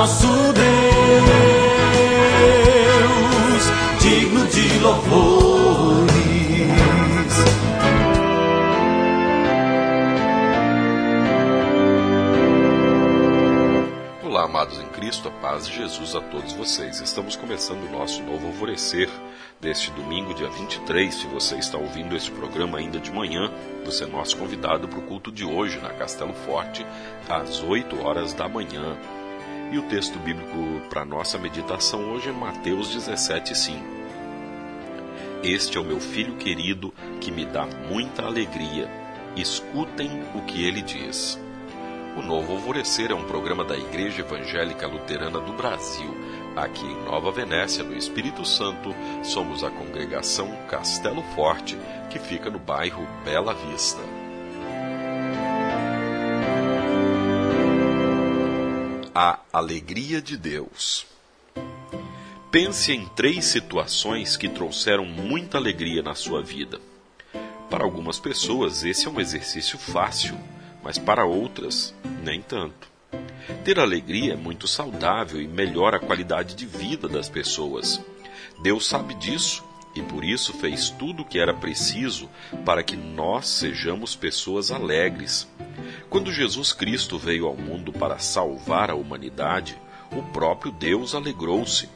nosso Deus, digno de louvores. Olá, amados em Cristo, a paz de Jesus a todos vocês. Estamos começando o nosso novo alvorecer deste domingo, dia 23. Se você está ouvindo este programa ainda de manhã, você é nosso convidado para o culto de hoje na Castelo Forte, às 8 horas da manhã. E o texto bíblico para nossa meditação hoje é Mateus 17, 5. Este é o meu filho querido que me dá muita alegria. Escutem o que ele diz. O Novo Alvorecer é um programa da Igreja Evangélica Luterana do Brasil. Aqui em Nova Venécia, no Espírito Santo, somos a congregação Castelo Forte, que fica no bairro Bela Vista. A alegria de Deus. Pense em três situações que trouxeram muita alegria na sua vida. Para algumas pessoas, esse é um exercício fácil mas para outras, nem tanto. Ter alegria é muito saudável e melhora a qualidade de vida das pessoas. Deus sabe disso e por isso fez tudo o que era preciso para que nós sejamos pessoas alegres. Quando Jesus Cristo veio ao mundo para salvar a humanidade, o próprio Deus alegrou-se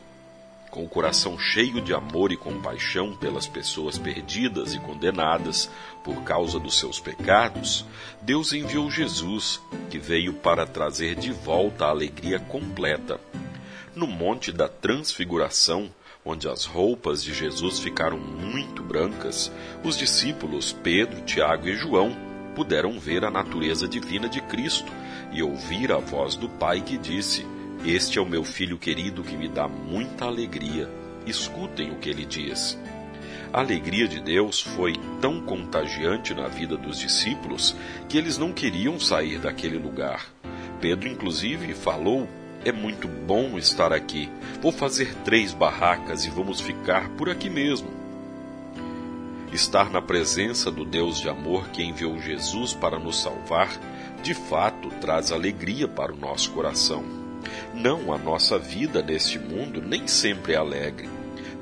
com o coração cheio de amor e compaixão pelas pessoas perdidas e condenadas por causa dos seus pecados, Deus enviou Jesus, que veio para trazer de volta a alegria completa. No Monte da Transfiguração, onde as roupas de Jesus ficaram muito brancas, os discípulos Pedro, Tiago e João puderam ver a natureza divina de Cristo e ouvir a voz do Pai que disse: este é o meu filho querido que me dá muita alegria. Escutem o que ele diz. A alegria de Deus foi tão contagiante na vida dos discípulos que eles não queriam sair daquele lugar. Pedro, inclusive, falou: É muito bom estar aqui. Vou fazer três barracas e vamos ficar por aqui mesmo. Estar na presença do Deus de amor que enviou Jesus para nos salvar, de fato traz alegria para o nosso coração. Não, a nossa vida neste mundo nem sempre é alegre.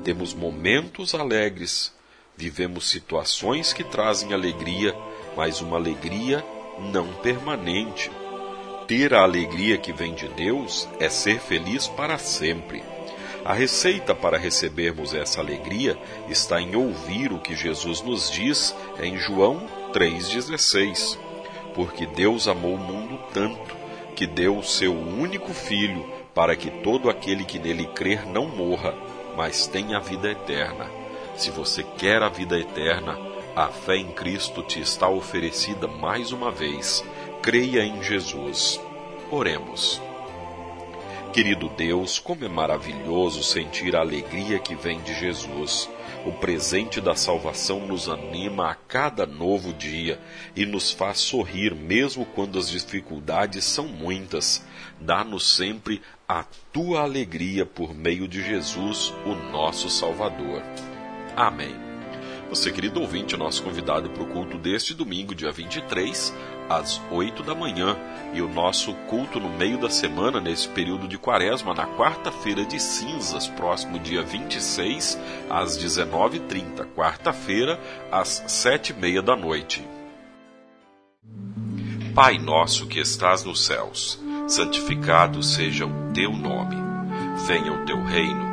Temos momentos alegres, vivemos situações que trazem alegria, mas uma alegria não permanente. Ter a alegria que vem de Deus é ser feliz para sempre. A receita para recebermos essa alegria está em ouvir o que Jesus nos diz em João 3,16. Porque Deus amou o mundo tanto que deu o seu único filho para que todo aquele que nele crer não morra, mas tenha a vida eterna. Se você quer a vida eterna, a fé em Cristo te está oferecida mais uma vez. Creia em Jesus. Oremos. Querido Deus, como é maravilhoso sentir a alegria que vem de Jesus. O presente da salvação nos anima a cada novo dia e nos faz sorrir mesmo quando as dificuldades são muitas. Dá-nos sempre a tua alegria por meio de Jesus, o nosso Salvador. Amém. Você, querido ouvinte, nosso convidado para o culto deste domingo, dia 23, às 8 da manhã, e o nosso culto no meio da semana, nesse período de quaresma, na quarta-feira de cinzas, próximo dia 26, às 19h30, quarta-feira, às 7h30 da noite. Pai nosso que estás nos céus, santificado seja o teu nome. Venha o teu reino.